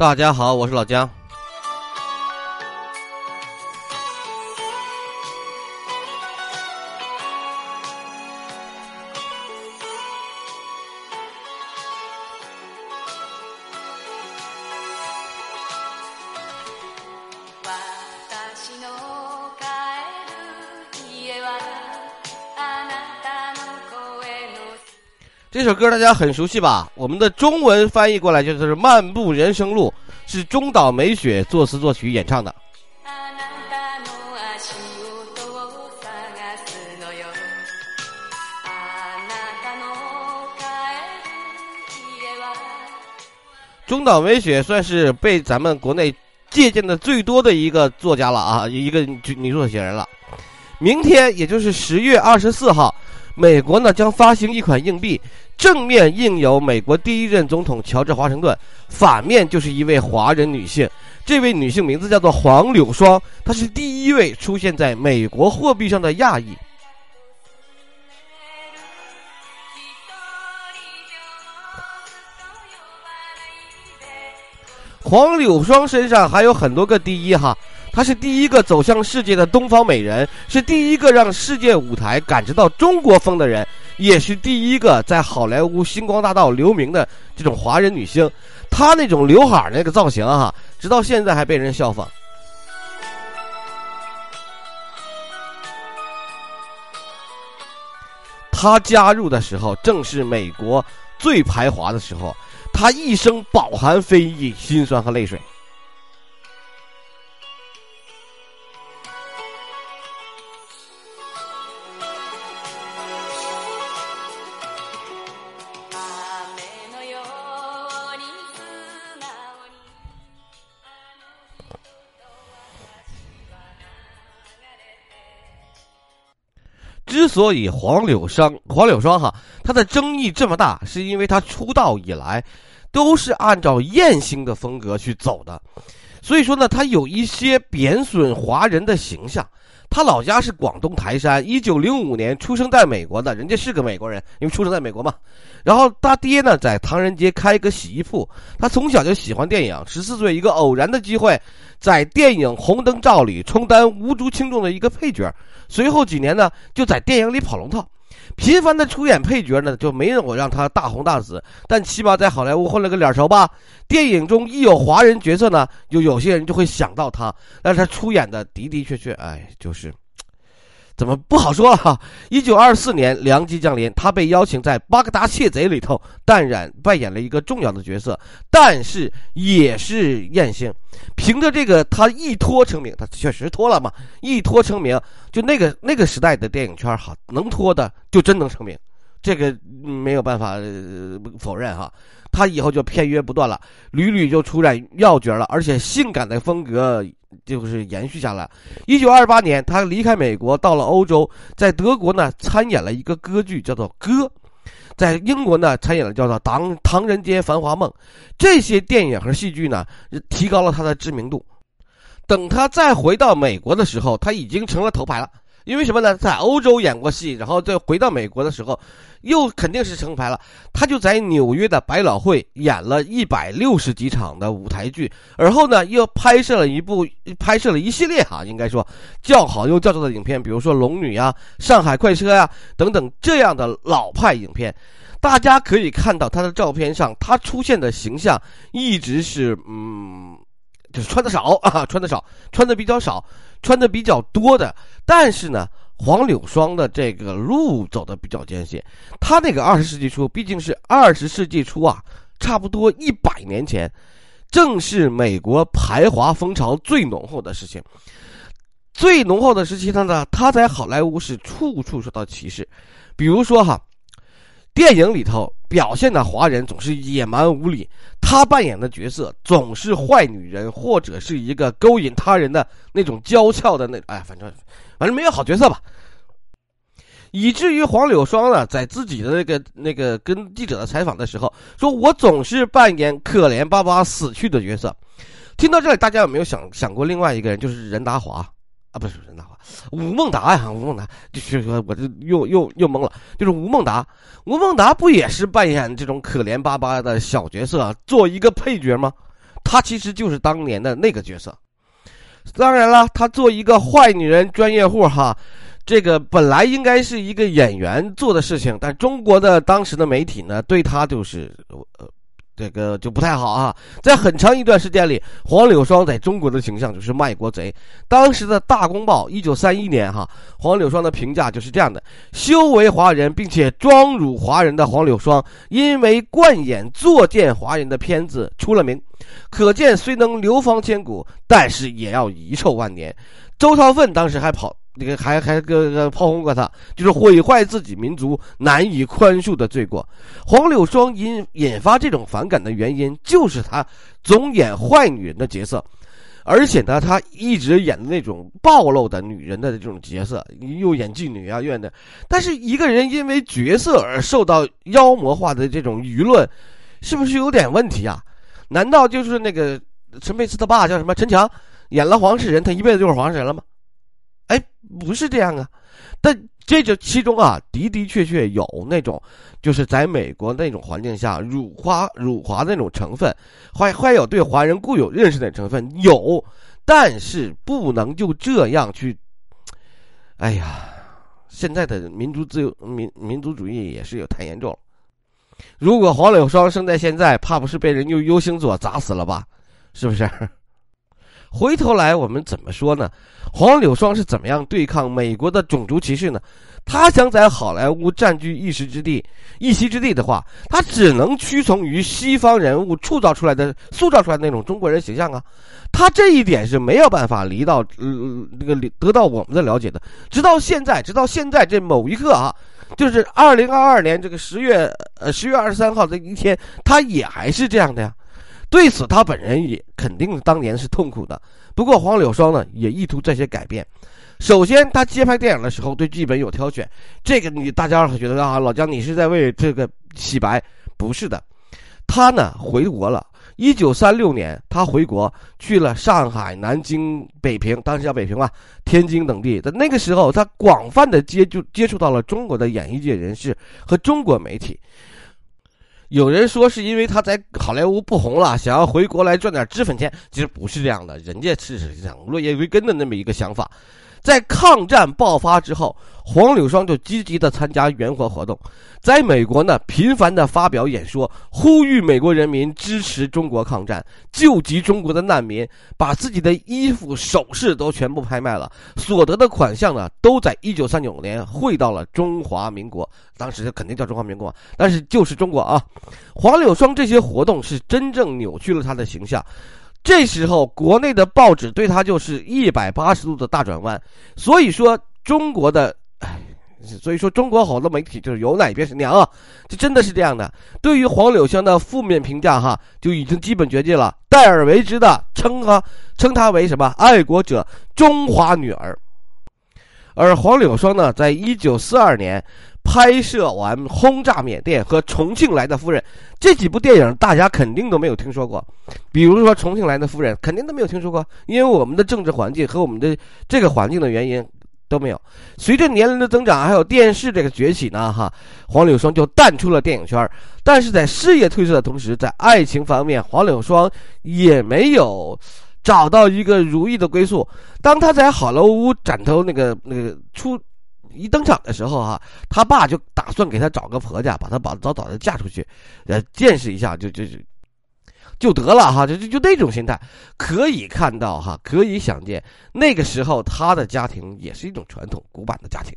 大家好，我是老姜。这首歌大家很熟悉吧？我们的中文翻译过来就是《漫步人生路》，是中岛美雪作词作曲演唱的。中岛美雪算是被咱们国内借鉴的最多的一个作家了啊，一个女作写人了。明天，也就是十月二十四号。美国呢将发行一款硬币，正面印有美国第一任总统乔治华盛顿，反面就是一位华人女性。这位女性名字叫做黄柳霜，她是第一位出现在美国货币上的亚裔。黄柳霜身上还有很多个第一哈。她是第一个走向世界的东方美人，是第一个让世界舞台感知到中国风的人，也是第一个在好莱坞星光大道留名的这种华人女星。她那种刘海那个造型哈，直到现在还被人效仿。她加入的时候正是美国最排华的时候，她一生饱含非议、心酸和泪水。之所以黄柳霜黄柳霜哈，他的争议这么大，是因为他出道以来都是按照艳星的风格去走的，所以说呢，他有一些贬损华人的形象。他老家是广东台山，一九零五年出生在美国的，人家是个美国人，因为出生在美国嘛。然后他爹呢在唐人街开个洗衣铺，他从小就喜欢电影。十四岁一个偶然的机会，在电影《红灯照》里充当无足轻重的一个配角，随后几年呢就在电影里跑龙套。频繁的出演配角呢，就没有让他大红大紫，但起码在好莱坞混了个脸熟吧。电影中一有华人角色呢，就有些人就会想到他。但是他出演的的的确确，哎，就是。怎么不好说了哈？一九二四年，良机降临，他被邀请在《巴格达窃贼》里头淡然扮演了一个重要的角色，但是也是艳星。凭着这个，他一脱成名，他确实脱了嘛，一脱成名，就那个那个时代的电影圈哈，能脱的就真能成名，这个没有办法否认哈。他以后就片约不断了，屡屡就出演要角了，而且性感的风格。就是延续下来。一九二八年，他离开美国，到了欧洲，在德国呢参演了一个歌剧，叫做《歌》；在英国呢参演了叫做《唐唐人街繁华梦》。这些电影和戏剧呢，提高了他的知名度。等他再回到美国的时候，他已经成了头牌了。因为什么呢？在欧洲演过戏，然后再回到美国的时候，又肯定是成牌了。他就在纽约的百老汇演了一百六十几场的舞台剧，而后呢，又拍摄了一部，拍摄了一系列哈，应该说叫好又叫座的影片，比如说《龙女》呀、《上海快车》呀等等这样的老派影片。大家可以看到他的照片上，他出现的形象一直是嗯。就是穿的少啊，穿的少，穿的比较少，穿的比较多的。但是呢，黄柳霜的这个路走的比较艰险。他那个二十世纪初，毕竟是二十世纪初啊，差不多一百年前，正是美国排华风潮最浓厚的事情。最浓厚的时期他呢，他在好莱坞是处处受到歧视。比如说哈，电影里头。表现的华人总是野蛮无理，他扮演的角色总是坏女人，或者是一个勾引他人的那种娇俏的那哎，反正反正没有好角色吧。以至于黄柳霜呢，在自己的那个那个跟记者的采访的时候，说我总是扮演可怜巴巴死去的角色。听到这里，大家有没有想想过另外一个人，就是任达华？啊，不是任达华，吴孟达呀，吴孟达，就是说，我这又又又懵了，就是吴孟达，吴孟达不也是扮演这种可怜巴巴的小角色，做一个配角吗？他其实就是当年的那个角色。当然了，他做一个坏女人专业户哈，这个本来应该是一个演员做的事情，但中国的当时的媒体呢，对他就是呃。这个就不太好啊！在很长一段时间里，黄柳霜在中国的形象就是卖国贼。当时的大公报，一九三一年哈，黄柳霜的评价就是这样的：修为华人并且装辱华人的黄柳霜，因为惯演作践华人的片子出了名。可见虽能流芳千古，但是也要遗臭万年。周朝奋当时还跑。那个还还个个炮轰过他，就是毁坏自己民族难以宽恕的罪过。黄柳霜引引发这种反感的原因，就是他总演坏女人的角色，而且呢，他一直演的那种暴露的女人的这种角色，又演妓女啊，演的。但是一个人因为角色而受到妖魔化的这种舆论，是不是有点问题啊？难道就是那个陈佩斯他爸叫什么陈强，演了黄世仁，他一辈子就是黄世仁了吗？哎，不是这样啊，但这就其中啊的的确确有那种，就是在美国那种环境下辱华辱华那种成分，还还有对华人固有认识的成分有，但是不能就这样去。哎呀，现在的民族自由民民族主义也是有太严重了。如果黄柳霜生在现在，怕不是被人用 U 型锁砸死了吧？是不是？回头来，我们怎么说呢？黄柳霜是怎么样对抗美国的种族歧视呢？他想在好莱坞占据一时之地、一席之地的话，他只能屈从于西方人物塑造出来的、塑造出来的那种中国人形象啊。他这一点是没有办法离到呃这个得到我们的了解的。直到现在，直到现在这某一刻啊，就是二零二二年这个十月呃十月二十三号这一天，他也还是这样的呀。对此，他本人也肯定当年是痛苦的。不过，黄柳霜呢也意图这些改变。首先，他接拍电影的时候对剧本有挑选，这个你大家会觉得啊，老姜你是在为这个洗白？不是的，他呢回国了。一九三六年，他回国去了上海、南京、北平，当时叫北平吧，天津等地。在那个时候，他广泛的接就接触到了中国的演艺界人士和中国媒体。有人说是因为他在好莱坞不红了，想要回国来赚点脂粉钱。其实不是这样的，人家是想落叶归根的那么一个想法。在抗战爆发之后，黄柳霜就积极的参加援华活动，在美国呢频繁的发表演说，呼吁美国人民支持中国抗战，救济中国的难民，把自己的衣服首饰都全部拍卖了，所得的款项呢都在一九三九年汇到了中华民国，当时肯定叫中华民国，但是就是中国啊。黄柳霜这些活动是真正扭曲了他的形象。这时候，国内的报纸对他就是一百八十度的大转弯。所以说，中国的，哎，所以说中国好多媒体就是有奶便是娘啊，这真的是这样的。对于黄柳香的负面评价，哈，就已经基本绝迹了。代而为之的称哈，称她为什么爱国者、中华女儿。而黄柳霜呢，在一九四二年。拍摄完《轰炸缅甸》和《重庆来的夫人》这几部电影，大家肯定都没有听说过。比如说《重庆来的夫人》，肯定都没有听说过，因为我们的政治环境和我们的这个环境的原因都没有。随着年龄的增长，还有电视这个崛起呢，哈，黄柳霜就淡出了电影圈。但是在事业褪色的同时，在爱情方面，黄柳霜也没有找到一个如意的归宿。当他在好莱坞崭头那个那个出。一登场的时候哈，他爸就打算给他找个婆家，把他把早早的嫁出去，呃，见识一下就就就就得了哈，就就就那种心态，可以看到哈，可以想见那个时候他的家庭也是一种传统古板的家庭。